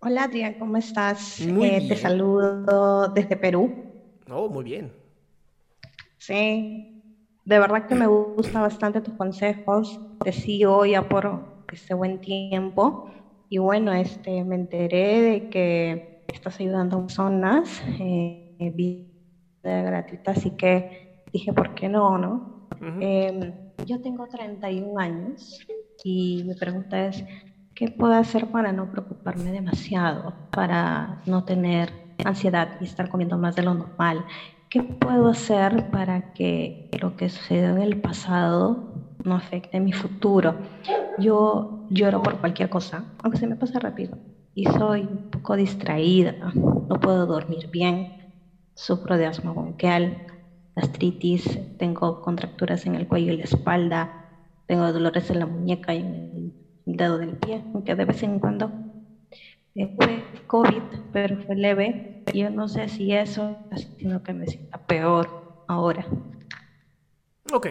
Hola Adrián, ¿cómo estás? Muy Eh, bien. te saludo desde Perú. Oh, muy bien. Sí, de verdad que me gusta bastante tus consejos. Te sigo ya por este buen tiempo. Y bueno, este, me enteré de que estás ayudando a personas eh, vida gratuita, así que dije, ¿por qué no, no? Em, yo tengo 31 años y mi pregunta es, ¿qué puedo hacer para no preocuparme demasiado, para no tener ansiedad y estar comiendo más de lo normal? ¿Qué puedo hacer para que lo que sucedió en el pasado no afecte mi futuro? Yo lloro por cualquier cosa, aunque se me pasa rápido, y soy un poco distraída, no puedo dormir bien, sufro de asma bronquial, gastritis, tengo contracturas en el cuello y la espalda, tengo dolores en la muñeca y en el dedo del pie, aunque de vez en cuando fue COVID, pero fue leve. Yo no sé si eso haciendo que me sienta peor ahora. Ok.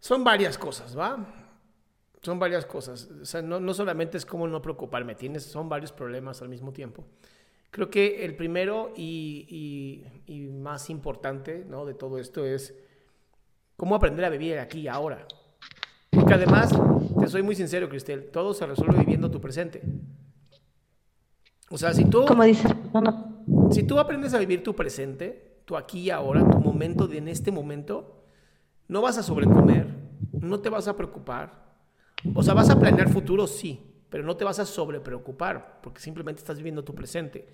Son varias cosas, ¿va? Son varias cosas. O sea, no, no solamente es como no preocuparme, tienes, son varios problemas al mismo tiempo. Creo que el primero y, y- y más importante ¿no? de todo esto es cómo aprender a vivir aquí y ahora. Porque además, te soy muy sincero, Cristel, todo se resuelve viviendo tu presente. O sea, si tú... Como dices, Si tú aprendes a vivir tu presente, tu aquí y ahora, tu momento de en este momento, no vas a sobrecomer, no te vas a preocupar. O sea, vas a planear futuro, sí, pero no te vas a sobrepreocupar, porque simplemente estás viviendo tu presente.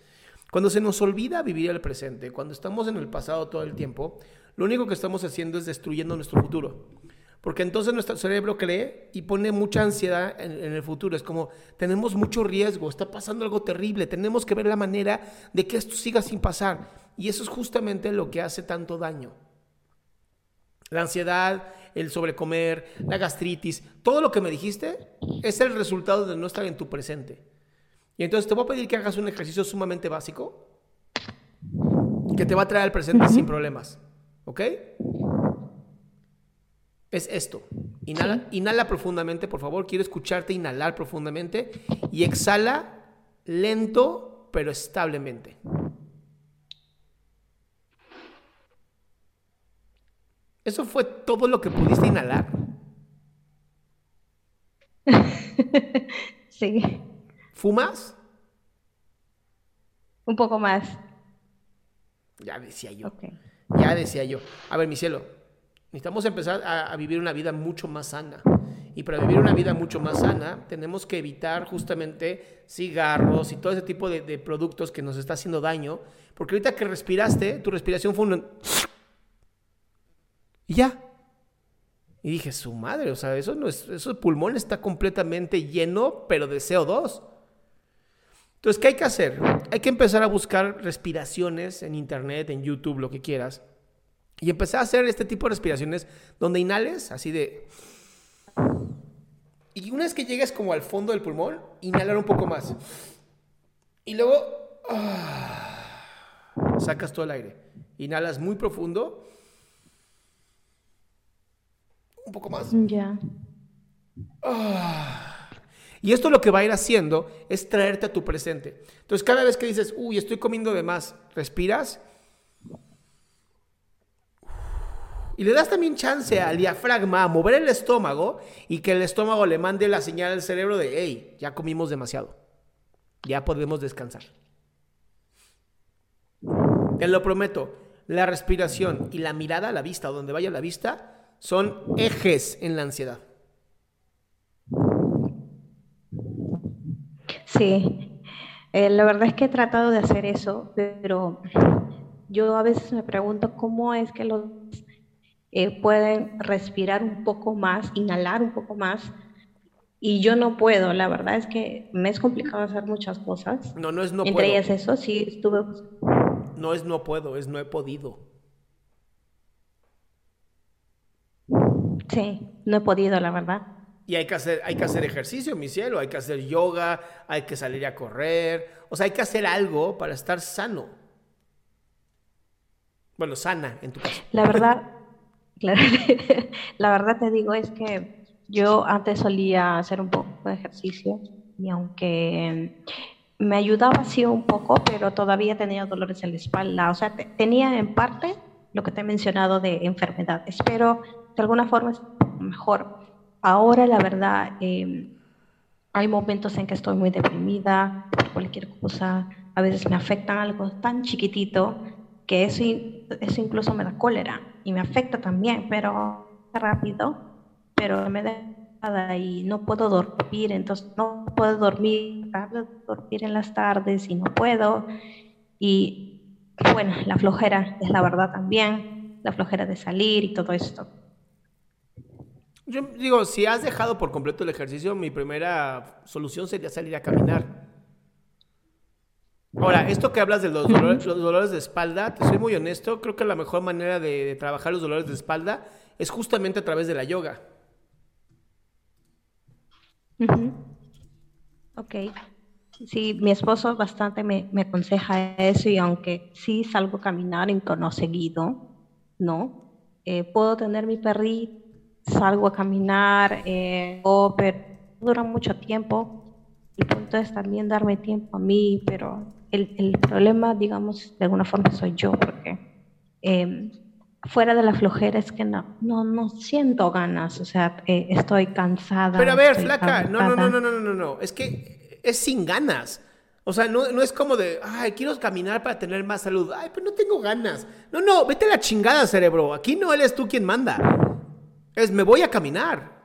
Cuando se nos olvida vivir el presente, cuando estamos en el pasado todo el tiempo, lo único que estamos haciendo es destruyendo nuestro futuro. Porque entonces nuestro cerebro cree y pone mucha ansiedad en, en el futuro. Es como, tenemos mucho riesgo, está pasando algo terrible, tenemos que ver la manera de que esto siga sin pasar. Y eso es justamente lo que hace tanto daño. La ansiedad, el sobrecomer, la gastritis, todo lo que me dijiste es el resultado de no estar en tu presente. Y entonces te voy a pedir que hagas un ejercicio sumamente básico que te va a traer al presente sin problemas. ¿Ok? Es esto. Inhala, inhala profundamente, por favor. Quiero escucharte inhalar profundamente y exhala lento pero establemente. Eso fue todo lo que pudiste inhalar. sí, ¿Fumas? un poco más. Ya decía yo. Ya decía yo. A ver, mi cielo, necesitamos empezar a, vivir una vida mucho más sana. Y para vivir una vida mucho más sana, tenemos que evitar justamente cigarros y todo ese tipo de, productos que nos está haciendo daño. Porque ahorita que respiraste, tu respiración fue un... Y ya. Y dije, su madre, o sea, eso no es, eso pulmón está completamente lleno, pero de CO2. Entonces, ¿qué hay que hacer? Hay que empezar a buscar respiraciones en internet, en YouTube, lo que quieras. Y empezar a hacer este tipo de respiraciones donde inhales, así de... Y una vez que llegues como al fondo del pulmón, inhalar un poco más. Y luego... ah, Sacas todo el aire. Inhalas muy profundo. Un poco más. Ya. Y esto lo que va a ir haciendo es traerte a tu presente. Entonces, cada vez que dices, uy, estoy comiendo de más, respiras. Y le das también chance al diafragma a mover el estómago y que el estómago le mande la señal al cerebro de, hey, ya comimos demasiado. Ya podemos descansar. Te lo prometo, la respiración y la mirada, la vista, donde vaya la vista, son ejes en la ansiedad. Sí, eh, la verdad es que he tratado de hacer eso, pero yo a veces me pregunto cómo es que los eh, pueden respirar un poco más, inhalar un poco más, y yo no puedo. La verdad es que me es complicado hacer muchas cosas. No, no es no Entre puedo. ellas eso, sí estuve. No es no puedo, es no he podido. Sí, no he podido, la verdad. Y hay que hacer, hay que hacer ejercicio, mi cielo, hay que hacer yoga, hay que salir a correr, o sea, hay que hacer algo para estar sano. Bueno, sana en tu caso. La verdad, claro, la verdad te digo es que yo antes solía hacer un poco de ejercicio y aunque me ayudaba así un poco, pero todavía tenía dolores en la espalda. O sea, te- tenía en parte lo que te he mencionado de enfermedades, pero de alguna forma es mejor. Ahora, la verdad, eh, hay momentos en que estoy muy deprimida por cualquier cosa. A veces me afectan algo tan chiquitito que eso, eso incluso me da cólera y me afecta también, pero rápido, pero me da nada y no puedo dormir, entonces no puedo dormir, trato de dormir en las tardes y no puedo. Y bueno, la flojera es la verdad también, la flojera de salir y todo esto. Yo digo, si has dejado por completo el ejercicio, mi primera solución sería salir a caminar. Ahora, esto que hablas de los dolores, los dolores de espalda, te soy muy honesto, creo que la mejor manera de, de trabajar los dolores de espalda es justamente a través de la yoga. Ok. Sí, mi esposo bastante me, me aconseja eso y aunque sí salgo a caminar en tono seguido, ¿no? Eh, puedo tener mi perrito, salgo a caminar, eh, pero dura mucho tiempo. El punto es también darme tiempo a mí, pero el, el problema, digamos, de alguna forma soy yo, porque eh, fuera de la flojera es que no, no, no siento ganas, o sea, eh, estoy cansada. Pero a ver, flaca, no, no, no, no, no, no, no, no, es que es sin ganas. O sea, no, no es como de, ay, quiero caminar para tener más salud. Ay, pero no tengo ganas. No, no, vete a la chingada, cerebro. Aquí no eres tú quien manda. Es, me voy a caminar.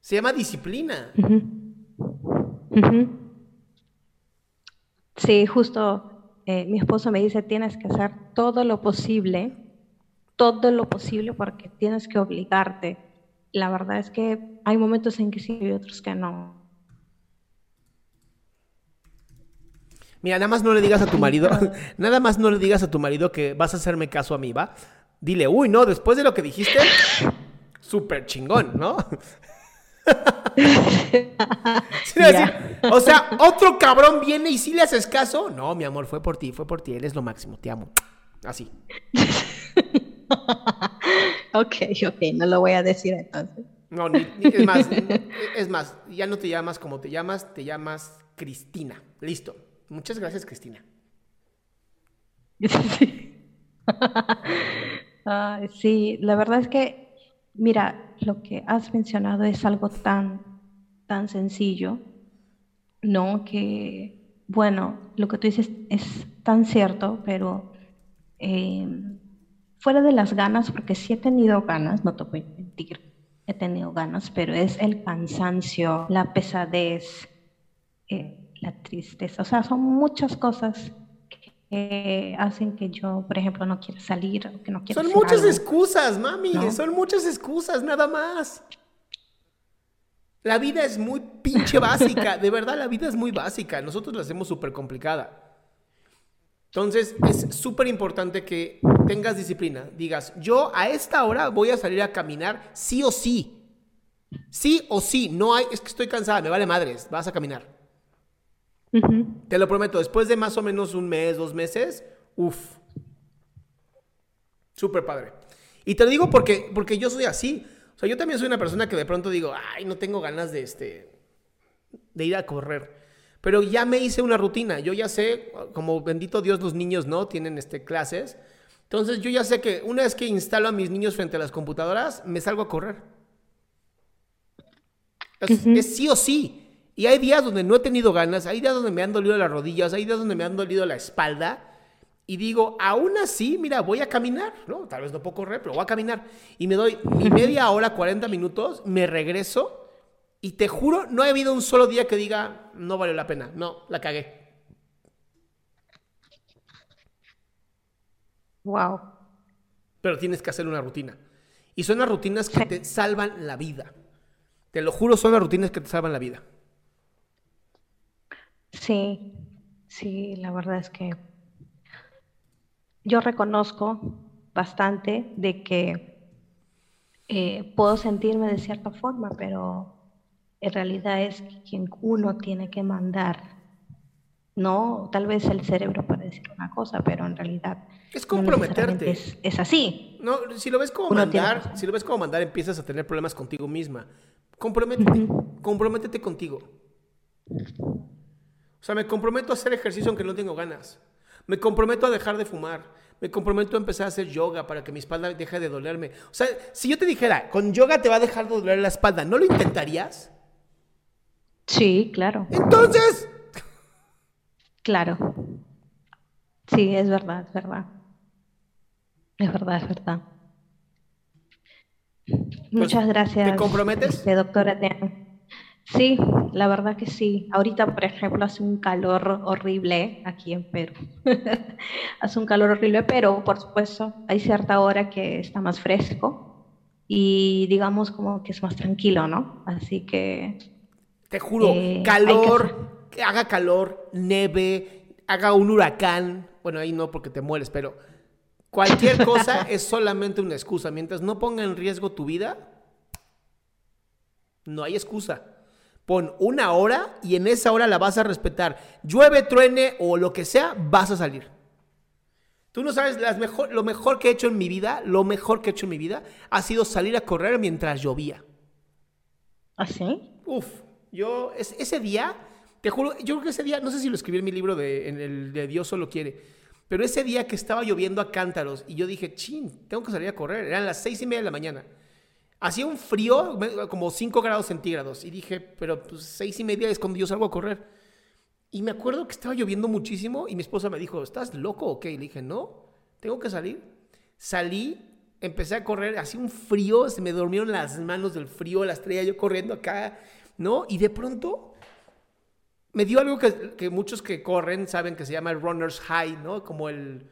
Se llama disciplina. Ujú. Sí, justo eh, mi esposo me dice, tienes que hacer todo lo posible, todo lo posible porque tienes que obligarte. La verdad es que hay momentos en que sí y otros que no. Mira, nada más no le digas a tu marido, nada más no le digas a tu marido que vas a hacerme caso a mí, ¿va? Dile, uy, no, después de lo que dijiste, súper chingón, ¿no? Sí, decir, o sea, otro cabrón viene y sí le haces caso. No, mi amor, fue por ti, fue por ti, él es lo máximo, te amo. Así. Ok, ok, no lo voy a decir entonces. No, ni- ni- es más, es más, ya no te llamas como te llamas, te llamas Cristina. Listo. Muchas gracias, Cristina. Sí. Sí, la verdad es que, mira, lo que has mencionado es algo tan, tan sencillo, ¿no? Que, bueno, lo que tú dices es tan cierto, pero eh, fuera de las ganas, porque sí he tenido ganas, no te voy a mentir, he tenido ganas, pero es el cansancio, la pesadez, eh, la tristeza, o sea, son muchas cosas que hacen que yo, por ejemplo, no quiera salir, o que no quiera Son muchas algo. excusas, mami. ¿No? Son muchas excusas, nada más. La vida es muy pinche básica. De verdad, la vida es muy básica. Nosotros la hacemos súper complicada. Entonces, es súper importante que tengas disciplina. Digas, yo a esta hora voy a salir a caminar sí o sí. Sí o sí. No hay, es que estoy cansada, me vale madres. Vas a caminar. Te lo prometo, después de más o menos un mes, dos meses, Uf. Súper padre. Y te lo digo porque, porque yo soy así. O sea, yo también soy una persona que de pronto digo, ay, no tengo ganas de, este, de ir a correr. Pero ya me hice una rutina. Yo ya sé, como bendito Dios, los niños no tienen este, clases. Entonces yo ya sé que una vez que instalo a mis niños frente a las computadoras, me salgo a correr. Es, sí o sí. Y hay días donde no he tenido ganas, hay días donde me han dolido las rodillas, hay días donde me han dolido la espalda. Y digo, aún así, mira, voy a caminar, ¿no? Tal vez no puedo correr, pero voy a caminar. Y me doy mi media hora, 40 minutos, me regreso. Y te juro, no ha habido un solo día que diga, no vale la pena. No, la cagué. Wow. Pero tienes que hacer una rutina. Y son las rutinas que te salvan la vida. Te lo juro, son las rutinas que te salvan la vida. Sí, sí, la verdad es que yo reconozco bastante de que eh, puedo sentirme de cierta forma, pero en realidad es quien uno tiene que mandar. No, tal vez el cerebro puede decir una cosa, pero en realidad es comprometerte. es, así. No, si lo ves como mandar, si lo ves como mandar, empiezas a tener problemas contigo misma. Comprométete, comprométete contigo. O sea, me comprometo a hacer ejercicio aunque no tengo ganas. Me comprometo a dejar de fumar. Me comprometo a empezar a hacer yoga para que mi espalda deje de dolerme. O sea, si yo te dijera, con yoga te va a dejar de doler la espalda, ¿no lo intentarías? Sí, claro. Entonces. Claro. Sí, es verdad, es verdad. Es verdad, es verdad. Muchas pues, gracias. ¿Te comprometes? Este, doctora Sí, la verdad que sí. Ahorita, por ejemplo, hace un calor horrible aquí en Perú. hace un calor horrible, pero por supuesto hay cierta hora que está más fresco y digamos como que es más tranquilo, ¿no? Así que... Te juro, eh, calor, que... haga calor, neve, haga un huracán. Bueno, ahí no porque te mueres, pero Cualquier cosa es solamente una excusa. Mientras no ponga en riesgo tu vida, no hay excusa. Pon una hora y en esa hora la vas a respetar. Llueve, truene o lo que sea, vas a salir. Tú no sabes, las mejor, lo mejor que he hecho en mi vida, lo mejor que he hecho en mi vida, ha sido salir a correr mientras llovía. ¿Ah, sí? Uf, yo ese día, te juro, yo creo que ese día, no sé si lo escribí en mi libro de, en el de Dios solo quiere, pero ese día que estaba lloviendo a cántaros y yo dije, chin, tengo que salir a correr. Eran las seis y media de la mañana. Hacía un frío, como 5 grados centígrados. Y dije, pero pues seis y media es cuando yo salgo a correr. Y me acuerdo que estaba lloviendo muchísimo y mi esposa me dijo, ¿estás loco o qué? Y le dije, no, tengo que salir. Salí, empecé a correr, hacía un frío, se me durmieron las manos del frío, las traía yo corriendo acá, ¿no? Y de pronto me dio algo que, muchos que corren saben que se llama el runner's high, ¿no? Como el,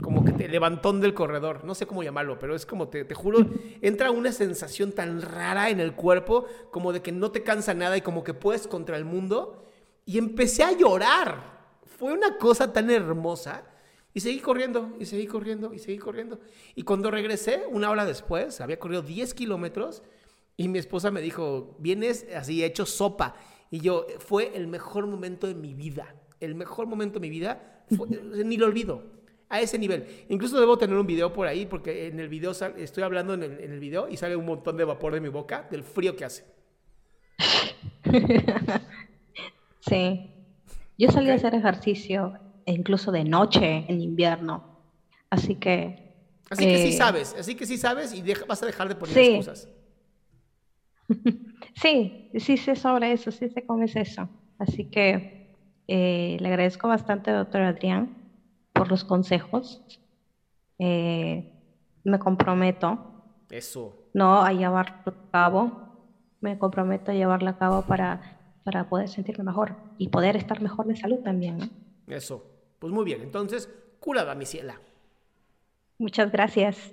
como que te levantón del corredor, no sé cómo llamarlo, pero es como, te, te juro, entra una sensación tan rara en el cuerpo, como de que no te cansa nada y como que puedes contra el mundo. Y empecé a llorar. Fue una cosa tan hermosa. Y seguí corriendo, y seguí corriendo, y seguí corriendo. Y cuando regresé, una hora después, había corrido 10 kilómetros, y mi esposa me dijo, vienes así hecho sopa. Y yo, fue el mejor momento de mi vida. El mejor momento de mi vida, ni lo olvido. A ese nivel. Incluso debo tener un video por ahí, porque en el video estoy hablando en el, video y sale un montón de vapor de mi boca del frío que hace. Sí. Yo salí a hacer ejercicio incluso de noche en invierno. Así que. Así que sí eh, sabes, así que sí sabes y vas a dejar de poner excusas. Sí, sí sé sobre eso, sí sé cómo es eso. Así que eh, le agradezco bastante, doctor Adrián, por los consejos. Eh, me comprometo. Eso. No a llevarlo a cabo. Me comprometo a llevarlo a cabo para, para poder sentirme mejor y poder estar mejor de salud también. Eso. Pues muy bien. Entonces, curada, mi ciela. Muchas gracias.